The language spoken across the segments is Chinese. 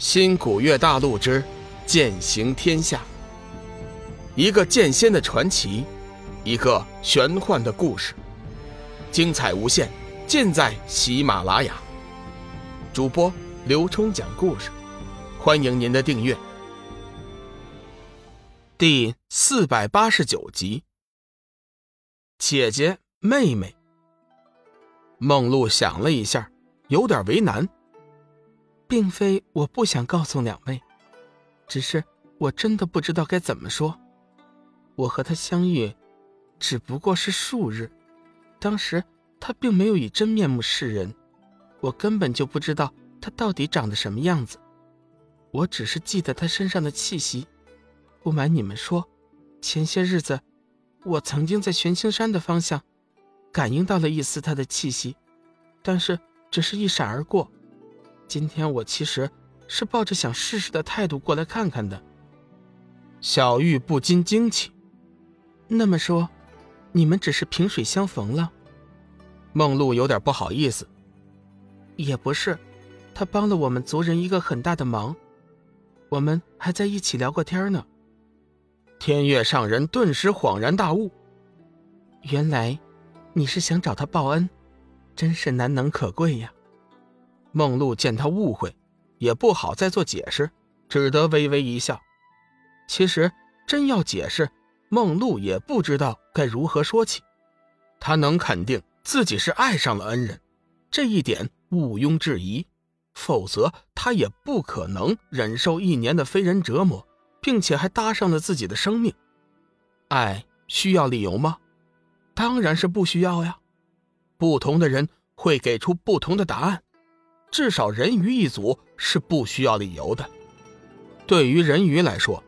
新古月大陆之剑行天下，一个剑仙的传奇，一个玄幻的故事，精彩无限，尽在喜马拉雅。主播刘冲讲故事，欢迎您的订阅。第四百八十九集，姐姐妹妹。梦露想了一下，有点为难。并非我不想告诉两位，只是我真的不知道该怎么说。我和他相遇，只不过是数日，当时他并没有以真面目示人，我根本就不知道他到底长得什么样子。我只是记得他身上的气息。不瞒你们说，前些日子，我曾经在玄青山的方向，感应到了一丝他的气息，但是只是一闪而过。今天我其实是抱着想试试的态度过来看看的。小玉不禁惊奇。那么说，你们只是萍水相逢了？梦露有点不好意思。也不是，他帮了我们族人一个很大的忙，我们还在一起聊过天呢。天月上人顿时恍然大悟。原来，你是想找他报恩，真是难能可贵呀。梦露见他误会，也不好再做解释，只得微微一笑。其实真要解释，梦露也不知道该如何说起。他能肯定自己是爱上了恩人，这一点毋庸置疑。否则他也不可能忍受一年的非人折磨，并且还搭上了自己的生命。爱需要理由吗？当然是不需要呀。不同的人会给出不同的答案。至少人鱼一族是不需要理由的。对于人鱼来说，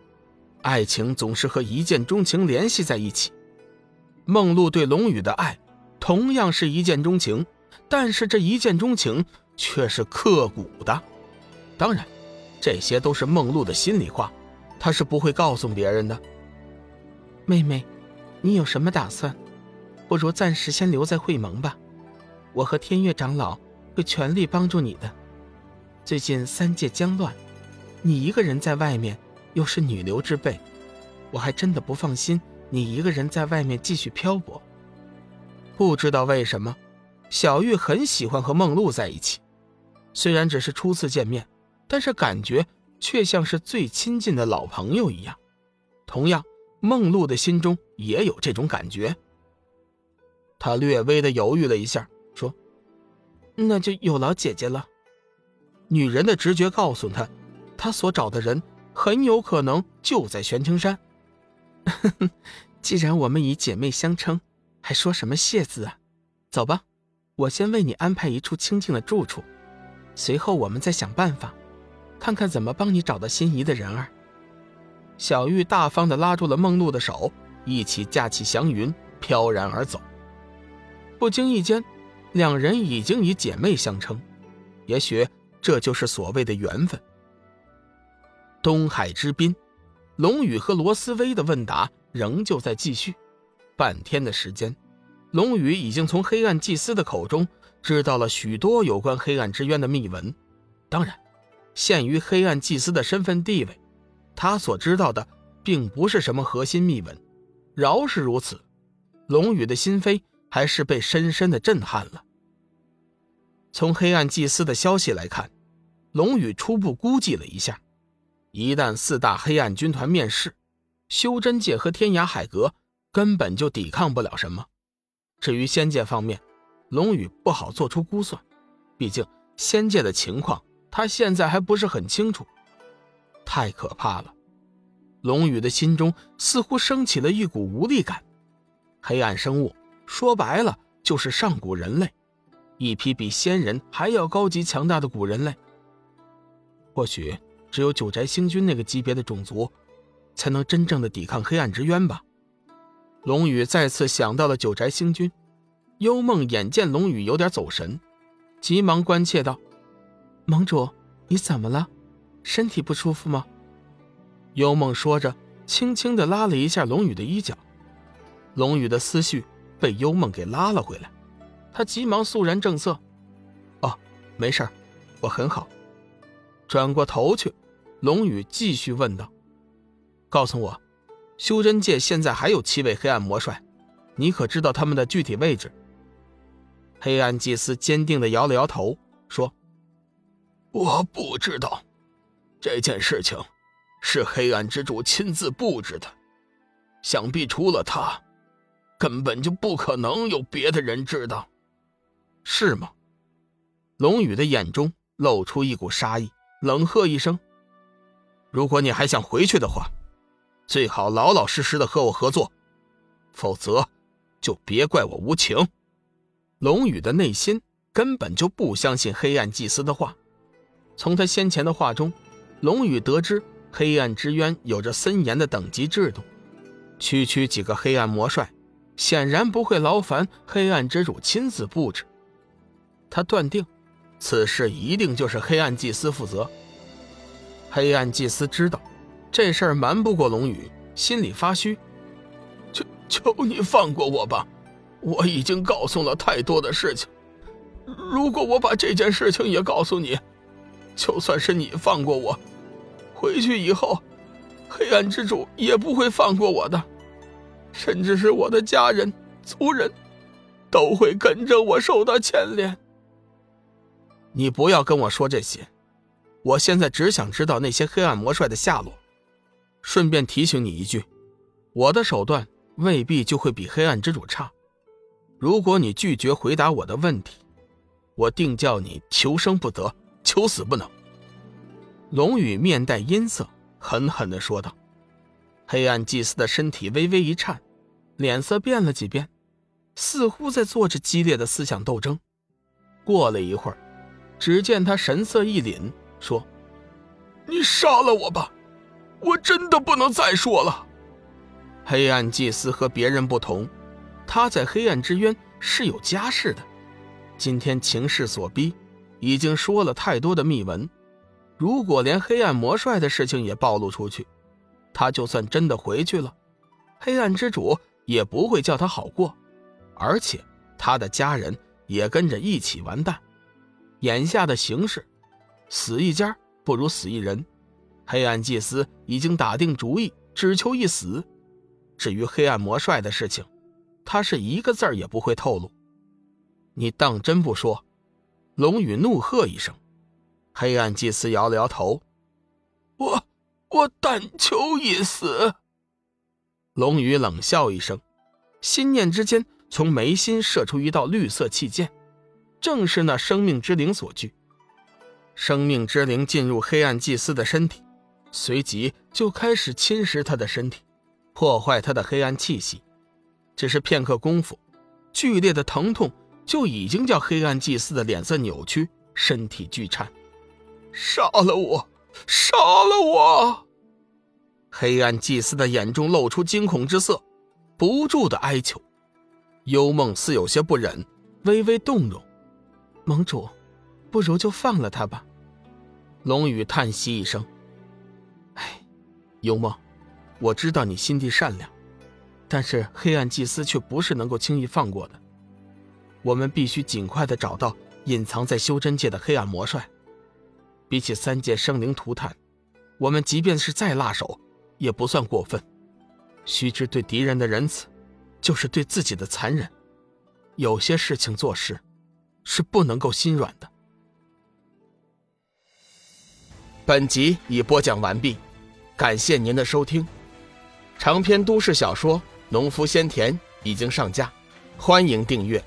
爱情总是和一见钟情联系在一起。梦露对龙宇的爱同样是一见钟情，但是这一见钟情却是刻骨的。当然，这些都是梦露的心里话，她是不会告诉别人的。妹妹，你有什么打算？不如暂时先留在会盟吧。我和天月长老。会全力帮助你的。最近三界将乱，你一个人在外面，又是女流之辈，我还真的不放心你一个人在外面继续漂泊。不知道为什么，小玉很喜欢和梦露在一起。虽然只是初次见面，但是感觉却像是最亲近的老朋友一样。同样，梦露的心中也有这种感觉。他略微的犹豫了一下。那就有劳姐姐了。女人的直觉告诉她，她所找的人很有可能就在玄青山。既然我们以姐妹相称，还说什么谢字啊？走吧，我先为你安排一处清静的住处，随后我们再想办法，看看怎么帮你找到心仪的人儿。小玉大方地拉住了梦露的手，一起架起祥云，飘然而走。不经意间。两人已经以姐妹相称，也许这就是所谓的缘分。东海之滨，龙宇和罗斯威的问答仍旧在继续。半天的时间，龙宇已经从黑暗祭司的口中知道了许多有关黑暗之渊的秘闻。当然，限于黑暗祭司的身份地位，他所知道的并不是什么核心秘闻。饶是如此，龙宇的心扉。还是被深深的震撼了。从黑暗祭司的消息来看，龙宇初步估计了一下，一旦四大黑暗军团面世，修真界和天涯海阁根本就抵抗不了什么。至于仙界方面，龙宇不好做出估算，毕竟仙界的情况他现在还不是很清楚。太可怕了，龙宇的心中似乎升起了一股无力感。黑暗生物。说白了就是上古人类，一批比仙人还要高级强大的古人类。或许只有九宅星君那个级别的种族，才能真正的抵抗黑暗之渊吧。龙宇再次想到了九宅星君，幽梦眼见龙宇有点走神，急忙关切道：“盟主，你怎么了？身体不舒服吗？”幽梦说着，轻轻的拉了一下龙宇的衣角。龙宇的思绪。被幽梦给拉了回来，他急忙肃然正色：“哦，没事我很好。”转过头去，龙宇继续问道：“告诉我，修真界现在还有七位黑暗魔帅，你可知道他们的具体位置？”黑暗祭司坚定的摇了摇头，说：“我不知道，这件事情是黑暗之主亲自布置的，想必除了他，根本就不可能有别的人知道，是吗？”龙宇的眼中露出一股杀意，冷喝一声：“如果你还想回去的话，最好老老实实的和我合作，否则就别怪我无情。”龙宇的内心根本就不相信黑暗祭司的话。从他先前的话中，龙宇得知黑暗之渊有着森严的等级制度，区区几个黑暗魔帅，显然不会劳烦黑暗之主亲自布置。他断定，此事一定就是黑暗祭司负责。黑暗祭司知道这事儿瞒不过龙宇，心里发虚，求求你放过我吧。我已经告诉了太多的事情，如果我把这件事情也告诉你，就算是你放过我，回去以后，黑暗之主也不会放过我的，甚至是我的家人、族人，都会跟着我受到牵连。你不要跟我说这些，我现在只想知道那些黑暗魔帅的下落。顺便提醒你一句，我的手段未必就会比黑暗之主差。如果你拒绝回答我的问题，我定叫你求生不得，求死不能。龙宇面带阴色，狠狠地说道。黑暗祭司的身体微微一颤，脸色变了几变，似乎在做着激烈的思想斗争。过了一会儿，只见他神色一凛，说：“你杀了我吧，我真的不能再说了。”黑暗祭司和别人不同。他在黑暗之渊是有家室的，今天情势所逼，已经说了太多的秘闻。如果连黑暗魔帅的事情也暴露出去，他就算真的回去了，黑暗之主也不会叫他好过，而且他的家人也跟着一起完蛋。眼下的形势，死一家不如死一人。黑暗祭司已经打定主意，只求一死。至于黑暗魔帅的事情，他是一个字儿也不会透露，你当真不说？龙宇怒喝一声，黑暗祭司摇了摇头，我但求一死。龙宇冷笑一声，心念之间从眉心射出一道绿色气剑，正是那生命之灵所具。生命之灵进入黑暗祭司的身体，随即就开始侵蚀他的身体，破坏他的黑暗气息。只是片刻功夫，剧烈的疼痛就已经叫黑暗祭司的脸色扭曲，身体剧颤。杀了我！杀了我！黑暗祭司的眼中露出惊恐之色，不住的哀求。幽梦似有些不忍，微微动容。盟主，不如就放了他吧。龙宇叹息一声：“哎，幽梦，我知道你心地善良。”但是黑暗祭司却不是能够轻易放过的，我们必须尽快的找到隐藏在修真界的黑暗魔帅。比起三界生灵涂炭，我们即便是再辣手，也不算过分。须知对敌人的仁慈，就是对自己的残忍。有些事情做事，是不能够心软的。本集已播讲完毕，感谢您的收听。长篇都市小说。农夫先田已经上架，欢迎订阅。